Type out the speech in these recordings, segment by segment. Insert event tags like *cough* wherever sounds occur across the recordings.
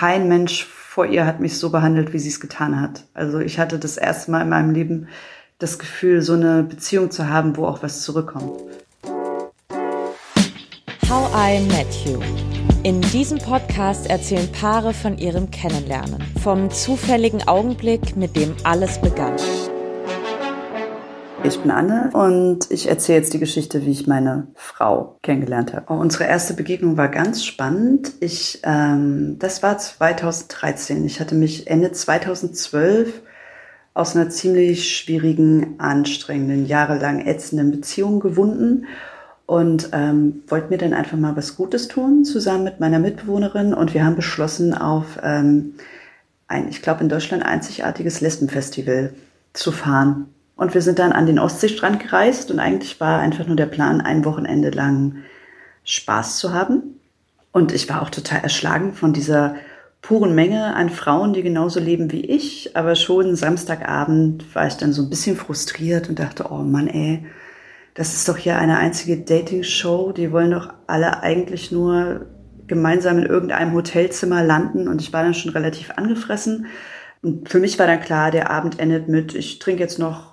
kein Mensch vor ihr hat mich so behandelt, wie sie es getan hat. Also ich hatte das erste Mal in meinem Leben das Gefühl, so eine Beziehung zu haben, wo auch was zurückkommt. How I Met You. In diesem Podcast erzählen Paare von ihrem Kennenlernen, vom zufälligen Augenblick, mit dem alles begann. Ich bin Anne und ich erzähle jetzt die Geschichte, wie ich meine Frau kennengelernt habe. Oh, unsere erste Begegnung war ganz spannend. Ich, ähm, das war 2013. Ich hatte mich Ende 2012 aus einer ziemlich schwierigen, anstrengenden, jahrelang ätzenden Beziehung gewunden und ähm, wollte mir dann einfach mal was Gutes tun, zusammen mit meiner Mitbewohnerin. Und wir haben beschlossen, auf ähm, ein, ich glaube, in Deutschland einzigartiges Lesbenfestival zu fahren. Und wir sind dann an den Ostseestrand gereist und eigentlich war einfach nur der Plan, ein Wochenende lang Spaß zu haben. Und ich war auch total erschlagen von dieser puren Menge an Frauen, die genauso leben wie ich. Aber schon Samstagabend war ich dann so ein bisschen frustriert und dachte, oh Mann, ey, das ist doch hier eine einzige Dating-Show. Die wollen doch alle eigentlich nur gemeinsam in irgendeinem Hotelzimmer landen. Und ich war dann schon relativ angefressen. Und für mich war dann klar, der Abend endet mit, ich trinke jetzt noch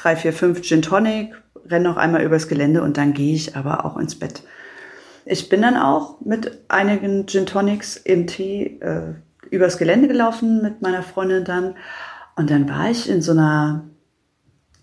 drei, vier, fünf Gin Tonic, renne noch einmal übers Gelände und dann gehe ich aber auch ins Bett. Ich bin dann auch mit einigen Gin Tonics im Tee äh, übers Gelände gelaufen mit meiner Freundin dann. Und dann war ich in so einer,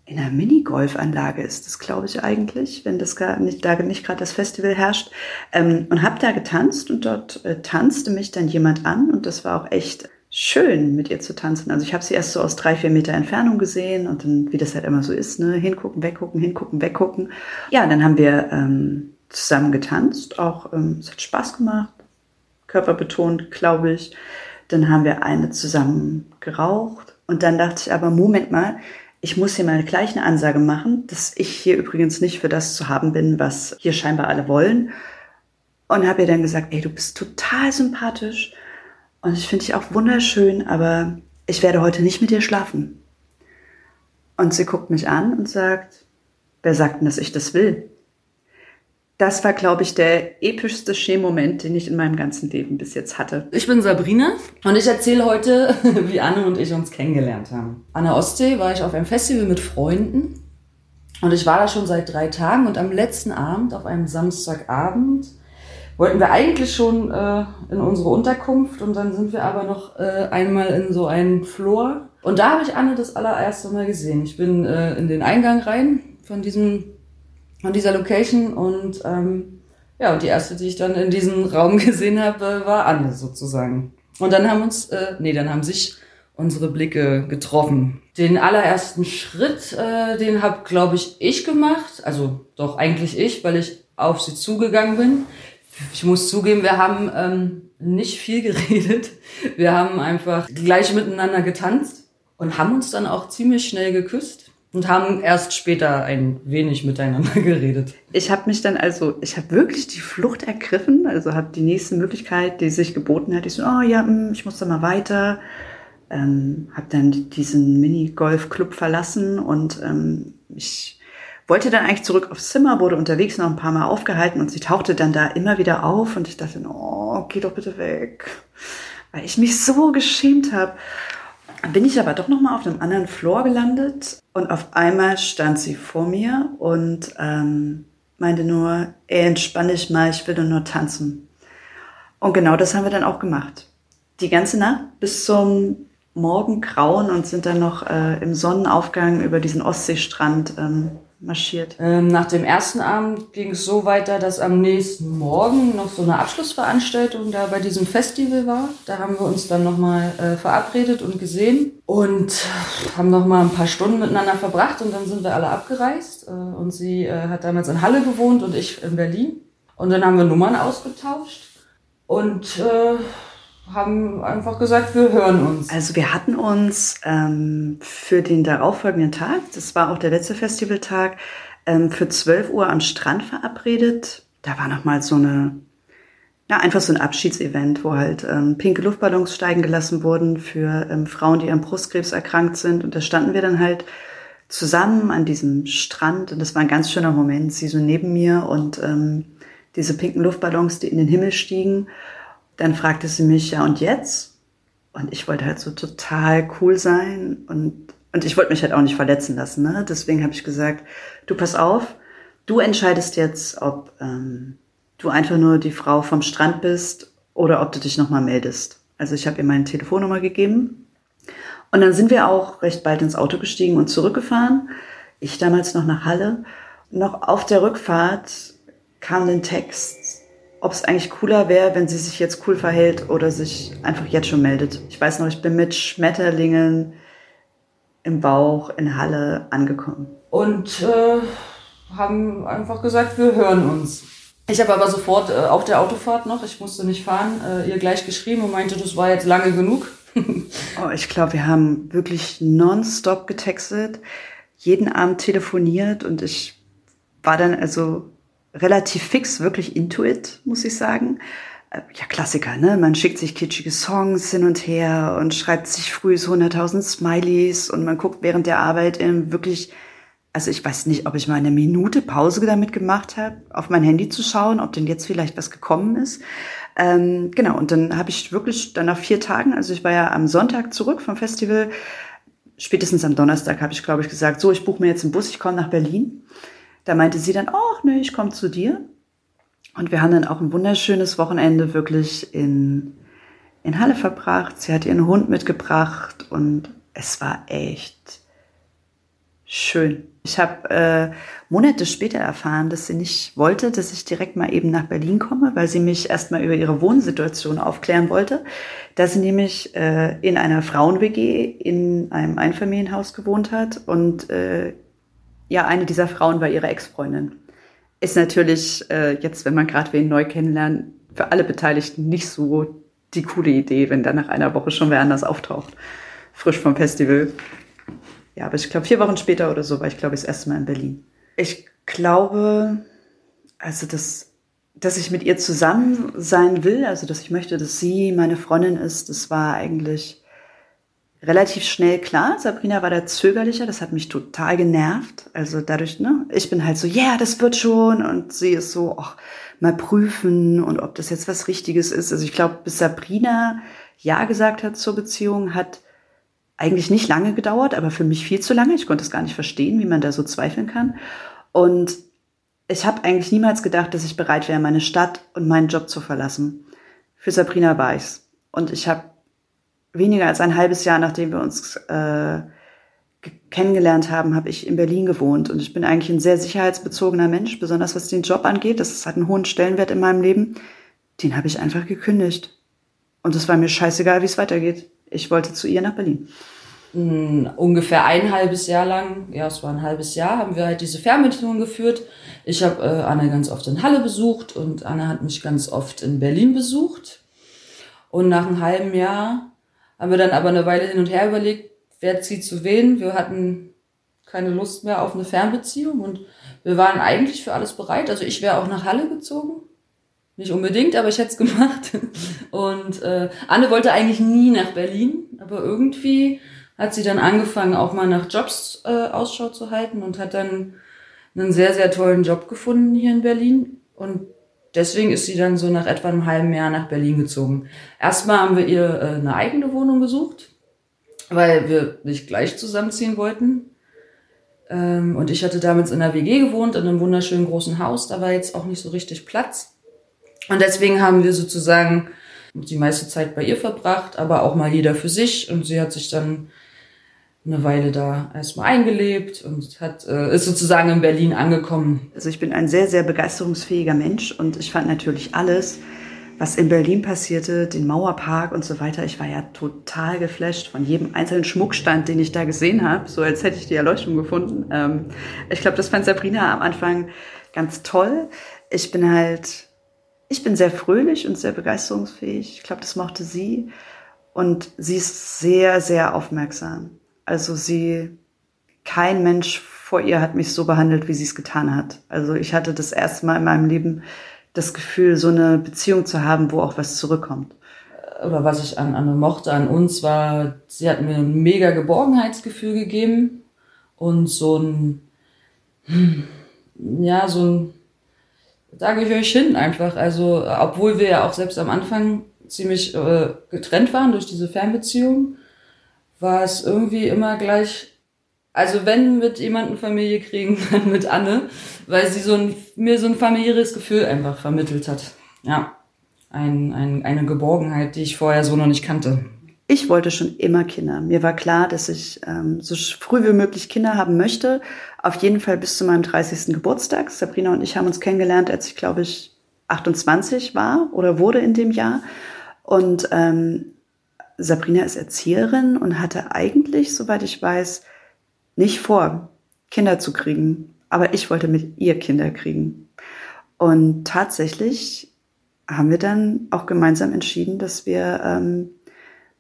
in einer Minigolfanlage ist das, glaube ich, eigentlich, wenn das gar nicht, da nicht gerade das Festival herrscht. Ähm, und habe da getanzt und dort äh, tanzte mich dann jemand an und das war auch echt schön, mit ihr zu tanzen. Also ich habe sie erst so aus drei, vier Meter Entfernung gesehen und dann, wie das halt immer so ist, ne, hingucken, weggucken, hingucken, weggucken. Ja, dann haben wir ähm, zusammen getanzt, auch ähm, es hat Spaß gemacht, körperbetont, glaube ich. Dann haben wir eine zusammen geraucht und dann dachte ich aber, Moment mal, ich muss hier mal gleich eine Ansage machen, dass ich hier übrigens nicht für das zu haben bin, was hier scheinbar alle wollen. Und habe ihr dann gesagt, ey, du bist total sympathisch und ich finde dich auch wunderschön, aber ich werde heute nicht mit dir schlafen. Und sie guckt mich an und sagt, wer sagt denn, dass ich das will? Das war, glaube ich, der epischste Schee-Moment, den ich in meinem ganzen Leben bis jetzt hatte. Ich bin Sabrina und ich erzähle heute, *laughs* wie Anne und ich uns kennengelernt haben. An der Ostsee war ich auf einem Festival mit Freunden und ich war da schon seit drei Tagen und am letzten Abend, auf einem Samstagabend, wollten wir eigentlich schon äh, in unsere Unterkunft und dann sind wir aber noch äh, einmal in so einen Flur. Und da habe ich Anne das allererste Mal gesehen. Ich bin äh, in den Eingang rein von diesem, von dieser Location und ähm, ja, und die erste, die ich dann in diesem *laughs* Raum gesehen habe, war Anne sozusagen. Und dann haben uns, äh, nee, dann haben sich unsere Blicke getroffen. Den allerersten Schritt, äh, den habe, glaube ich, ich gemacht. Also doch eigentlich ich, weil ich auf sie zugegangen bin. Ich muss zugeben, wir haben ähm, nicht viel geredet. Wir haben einfach gleich miteinander getanzt und haben uns dann auch ziemlich schnell geküsst und haben erst später ein wenig miteinander *laughs* geredet. Ich habe mich dann also, ich habe wirklich die Flucht ergriffen, also habe die nächste Möglichkeit, die sich geboten hat. Ich so, oh ja, hm, ich muss da mal weiter. Ähm, habe dann diesen Mini-Golf-Club verlassen und ähm, ich wollte dann eigentlich zurück aufs Zimmer, wurde unterwegs noch ein paar Mal aufgehalten und sie tauchte dann da immer wieder auf und ich dachte, oh, geh doch bitte weg, weil ich mich so geschämt habe. Bin ich aber doch noch mal auf einem anderen Floor gelandet und auf einmal stand sie vor mir und ähm, meinte nur, ey, entspann dich mal, ich will nur tanzen. Und genau das haben wir dann auch gemacht. Die ganze Nacht bis zum Morgengrauen und sind dann noch äh, im Sonnenaufgang über diesen Ostseestrand ähm, marschiert? Ähm, nach dem ersten Abend ging es so weiter, dass am nächsten Morgen noch so eine Abschlussveranstaltung da bei diesem Festival war. Da haben wir uns dann nochmal äh, verabredet und gesehen und haben nochmal ein paar Stunden miteinander verbracht und dann sind wir alle abgereist. Äh, und sie äh, hat damals in Halle gewohnt und ich in Berlin. Und dann haben wir Nummern ausgetauscht und äh, haben einfach gesagt, wir hören uns. Also wir hatten uns ähm, für den darauffolgenden Tag, das war auch der letzte Festivaltag, ähm, für 12 Uhr am Strand verabredet. Da war nochmal so eine, ja, einfach so ein Abschiedsevent, wo halt ähm, pinke Luftballons steigen gelassen wurden für ähm, Frauen, die an Brustkrebs erkrankt sind. Und da standen wir dann halt zusammen an diesem Strand und das war ein ganz schöner Moment. Sie so neben mir und ähm, diese pinken Luftballons, die in den Himmel stiegen. Dann fragte sie mich, ja und jetzt? Und ich wollte halt so total cool sein und, und ich wollte mich halt auch nicht verletzen lassen. Ne? Deswegen habe ich gesagt, du pass auf, du entscheidest jetzt, ob ähm, du einfach nur die Frau vom Strand bist oder ob du dich nochmal meldest. Also ich habe ihr meine Telefonnummer gegeben. Und dann sind wir auch recht bald ins Auto gestiegen und zurückgefahren. Ich damals noch nach Halle. Noch auf der Rückfahrt kam ein Text, ob es eigentlich cooler wäre, wenn sie sich jetzt cool verhält oder sich einfach jetzt schon meldet. Ich weiß noch, ich bin mit Schmetterlingen im Bauch in Halle angekommen. Und äh, haben einfach gesagt, wir hören uns. Ich habe aber sofort äh, auf der Autofahrt noch, ich musste nicht fahren, äh, ihr gleich geschrieben und meinte, das war jetzt lange genug. *laughs* oh, ich glaube, wir haben wirklich nonstop getextet, jeden Abend telefoniert und ich war dann also relativ fix, wirklich intuit, muss ich sagen. Äh, ja, Klassiker, ne? Man schickt sich kitschige Songs hin und her und schreibt sich früh so 100.000 Smileys und man guckt während der Arbeit in wirklich also ich weiß nicht, ob ich mal eine Minute Pause damit gemacht habe, auf mein Handy zu schauen, ob denn jetzt vielleicht was gekommen ist. Ähm, genau, und dann habe ich wirklich dann nach vier Tagen, also ich war ja am Sonntag zurück vom Festival, spätestens am Donnerstag habe ich, glaube ich, gesagt, so, ich buche mir jetzt einen Bus, ich komme nach Berlin. Da meinte sie dann, ach nee, ich komme zu dir. Und wir haben dann auch ein wunderschönes Wochenende wirklich in, in Halle verbracht. Sie hat ihren Hund mitgebracht und es war echt schön. Ich habe äh, Monate später erfahren, dass sie nicht wollte, dass ich direkt mal eben nach Berlin komme, weil sie mich erstmal über ihre Wohnsituation aufklären wollte. Da sie nämlich äh, in einer Frauen-WG in einem Einfamilienhaus gewohnt hat und äh, ja, eine dieser Frauen war ihre Ex-Freundin. Ist natürlich äh, jetzt, wenn man gerade wen neu kennenlernt, für alle Beteiligten nicht so die coole Idee, wenn dann nach einer Woche schon wer anders auftaucht. Frisch vom Festival. Ja, aber ich glaube, vier Wochen später oder so war ich, glaube ich, das erste Mal in Berlin. Ich glaube, also das, dass ich mit ihr zusammen sein will, also dass ich möchte, dass sie meine Freundin ist, das war eigentlich relativ schnell klar. Sabrina war da zögerlicher, das hat mich total genervt. Also dadurch, ne, ich bin halt so, ja, yeah, das wird schon. Und sie ist so, ach, mal prüfen und ob das jetzt was Richtiges ist. Also ich glaube, bis Sabrina Ja gesagt hat zur Beziehung, hat eigentlich nicht lange gedauert, aber für mich viel zu lange. Ich konnte es gar nicht verstehen, wie man da so zweifeln kann. Und ich habe eigentlich niemals gedacht, dass ich bereit wäre, meine Stadt und meinen Job zu verlassen. Für Sabrina war ich's. Und ich habe weniger als ein halbes Jahr, nachdem wir uns äh, kennengelernt haben, habe ich in Berlin gewohnt. Und ich bin eigentlich ein sehr sicherheitsbezogener Mensch, besonders was den Job angeht. Das hat einen hohen Stellenwert in meinem Leben. Den habe ich einfach gekündigt. Und es war mir scheißegal, wie es weitergeht ich wollte zu ihr nach Berlin. Mm, ungefähr ein halbes Jahr lang, ja, es war ein halbes Jahr, haben wir halt diese Fernbeziehung geführt. Ich habe äh, Anne ganz oft in Halle besucht und Anne hat mich ganz oft in Berlin besucht. Und nach einem halben Jahr haben wir dann aber eine Weile hin und her überlegt, wer zieht zu wen. Wir hatten keine Lust mehr auf eine Fernbeziehung und wir waren eigentlich für alles bereit. Also ich wäre auch nach Halle gezogen. Nicht unbedingt, aber ich hätte es *laughs* gemacht. Und äh, Anne wollte eigentlich nie nach Berlin, aber irgendwie hat sie dann angefangen, auch mal nach Jobs äh, Ausschau zu halten und hat dann einen sehr, sehr tollen Job gefunden hier in Berlin. Und deswegen ist sie dann so nach etwa einem halben Jahr nach Berlin gezogen. Erstmal haben wir ihr äh, eine eigene Wohnung gesucht, weil wir nicht gleich zusammenziehen wollten. Ähm, und ich hatte damals in einer WG gewohnt, in einem wunderschönen großen Haus. Da war jetzt auch nicht so richtig Platz. Und deswegen haben wir sozusagen die meiste Zeit bei ihr verbracht, aber auch mal jeder für sich. Und sie hat sich dann eine Weile da erstmal eingelebt und hat, äh, ist sozusagen in Berlin angekommen. Also ich bin ein sehr, sehr begeisterungsfähiger Mensch und ich fand natürlich alles, was in Berlin passierte, den Mauerpark und so weiter. Ich war ja total geflasht von jedem einzelnen Schmuckstand, den ich da gesehen habe, so als hätte ich die Erleuchtung gefunden. Ähm, ich glaube, das fand Sabrina am Anfang ganz toll. Ich bin halt ich bin sehr fröhlich und sehr begeisterungsfähig. Ich glaube, das mochte sie. Und sie ist sehr, sehr aufmerksam. Also sie, kein Mensch vor ihr hat mich so behandelt, wie sie es getan hat. Also ich hatte das erste Mal in meinem Leben das Gefühl, so eine Beziehung zu haben, wo auch was zurückkommt. Oder was ich an Anne mochte an uns war, sie hat mir ein mega Geborgenheitsgefühl gegeben und so ein, hm, ja, so ein, da ich hin einfach. Also, obwohl wir ja auch selbst am Anfang ziemlich äh, getrennt waren durch diese Fernbeziehung, war es irgendwie immer gleich, also wenn mit jemandem Familie kriegen, *laughs* dann mit Anne, weil sie so ein, mir so ein familiäres Gefühl einfach vermittelt hat. Ja, ein, ein, eine Geborgenheit, die ich vorher so noch nicht kannte. Ich wollte schon immer Kinder. Mir war klar, dass ich ähm, so früh wie möglich Kinder haben möchte. Auf jeden Fall bis zu meinem 30. Geburtstag. Sabrina und ich haben uns kennengelernt, als ich, glaube ich, 28 war oder wurde in dem Jahr. Und ähm, Sabrina ist Erzieherin und hatte eigentlich, soweit ich weiß, nicht vor, Kinder zu kriegen. Aber ich wollte mit ihr Kinder kriegen. Und tatsächlich haben wir dann auch gemeinsam entschieden, dass wir ähm,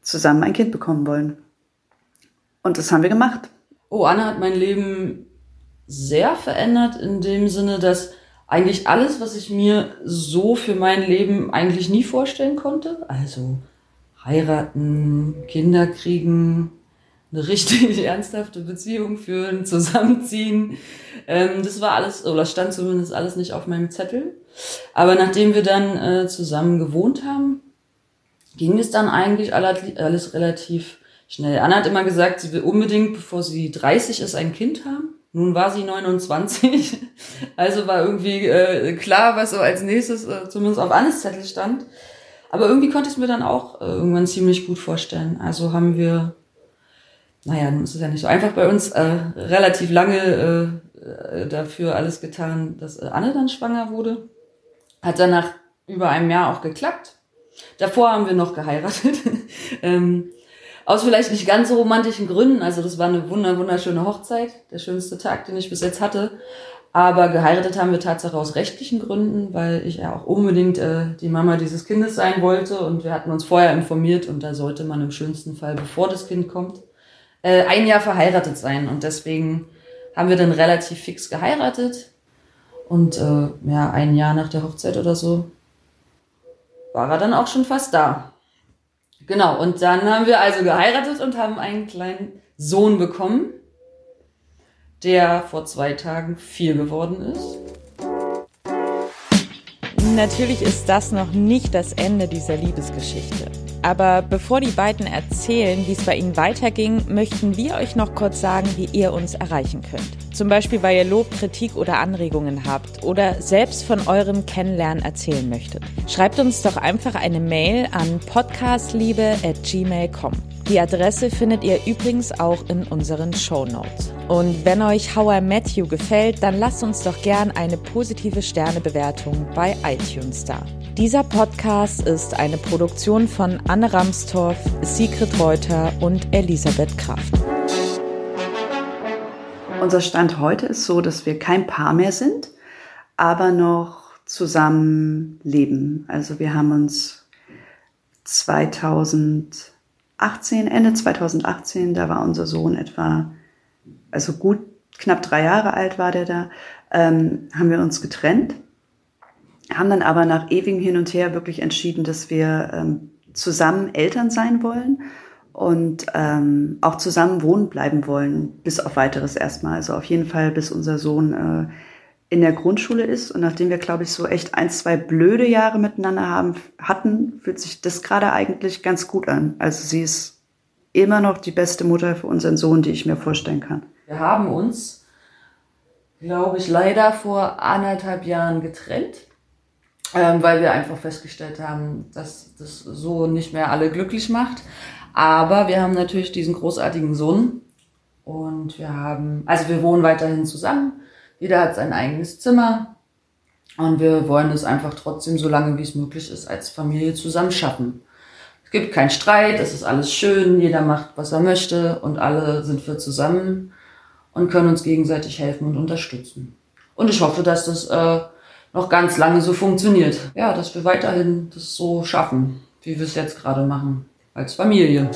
zusammen ein Kind bekommen wollen. Und das haben wir gemacht. Oh, Anna hat mein Leben sehr verändert in dem Sinne, dass eigentlich alles, was ich mir so für mein Leben eigentlich nie vorstellen konnte, also heiraten, Kinder kriegen, eine richtig *laughs* ernsthafte Beziehung führen, zusammenziehen. Ähm, das war alles, oder stand zumindest alles nicht auf meinem Zettel. Aber nachdem wir dann äh, zusammen gewohnt haben, ging es dann eigentlich alles relativ schnell. Anna hat immer gesagt, sie will unbedingt, bevor sie 30 ist, ein Kind haben. Nun war sie 29, *laughs* also war irgendwie äh, klar, was so als nächstes äh, zumindest auf Annes Zettel stand. Aber irgendwie konnte ich es mir dann auch äh, irgendwann ziemlich gut vorstellen. Also haben wir, naja, nun ist es ja nicht so einfach bei uns, äh, relativ lange äh, äh dafür alles getan, dass äh, Anne dann schwanger wurde. Hat dann nach über einem Jahr auch geklappt. Davor haben wir noch geheiratet. *laughs* ähm, aus vielleicht nicht ganz so romantischen Gründen. Also das war eine wunder wunderschöne Hochzeit, der schönste Tag, den ich bis jetzt hatte. Aber geheiratet haben wir tatsächlich aus rechtlichen Gründen, weil ich ja auch unbedingt äh, die Mama dieses Kindes sein wollte. Und wir hatten uns vorher informiert und da sollte man im schönsten Fall, bevor das Kind kommt, äh, ein Jahr verheiratet sein. Und deswegen haben wir dann relativ fix geheiratet. Und äh, ja ein Jahr nach der Hochzeit oder so war er dann auch schon fast da. Genau, und dann haben wir also geheiratet und haben einen kleinen Sohn bekommen, der vor zwei Tagen vier geworden ist. Natürlich ist das noch nicht das Ende dieser Liebesgeschichte. Aber bevor die beiden erzählen, wie es bei ihnen weiterging, möchten wir euch noch kurz sagen, wie ihr uns erreichen könnt. Zum Beispiel, weil ihr Lob, Kritik oder Anregungen habt oder selbst von eurem Kennenlernen erzählen möchtet. Schreibt uns doch einfach eine Mail an podcastliebe@gmail.com. Die Adresse findet ihr übrigens auch in unseren Show Notes. Und wenn euch How I Met You gefällt, dann lasst uns doch gern eine positive Sternebewertung bei iTunes da. Dieser Podcast ist eine Produktion von Anne Ramstorff, Sigrid Reuter und Elisabeth Kraft. Unser Stand heute ist so, dass wir kein Paar mehr sind, aber noch zusammen leben. Also wir haben uns 2018, Ende 2018, da war unser Sohn etwa, also gut knapp drei Jahre alt war der da, ähm, haben wir uns getrennt haben dann aber nach ewigem Hin und Her wirklich entschieden, dass wir ähm, zusammen Eltern sein wollen und ähm, auch zusammen wohnen bleiben wollen, bis auf weiteres erstmal. Also auf jeden Fall, bis unser Sohn äh, in der Grundschule ist. Und nachdem wir, glaube ich, so echt ein, zwei blöde Jahre miteinander haben, hatten, fühlt sich das gerade eigentlich ganz gut an. Also sie ist immer noch die beste Mutter für unseren Sohn, die ich mir vorstellen kann. Wir haben uns, glaube ich, leider vor anderthalb Jahren getrennt ähm, weil wir einfach festgestellt haben, dass das so nicht mehr alle glücklich macht. Aber wir haben natürlich diesen großartigen Sohn und wir haben, also wir wohnen weiterhin zusammen. Jeder hat sein eigenes Zimmer und wir wollen es einfach trotzdem so lange wie es möglich ist als Familie zusammen schaffen. Es gibt keinen Streit, es ist alles schön, jeder macht, was er möchte und alle sind wir zusammen und können uns gegenseitig helfen und unterstützen. Und ich hoffe, dass das äh, noch ganz lange so funktioniert. Ja, dass wir weiterhin das so schaffen, wie wir es jetzt gerade machen, als Familie.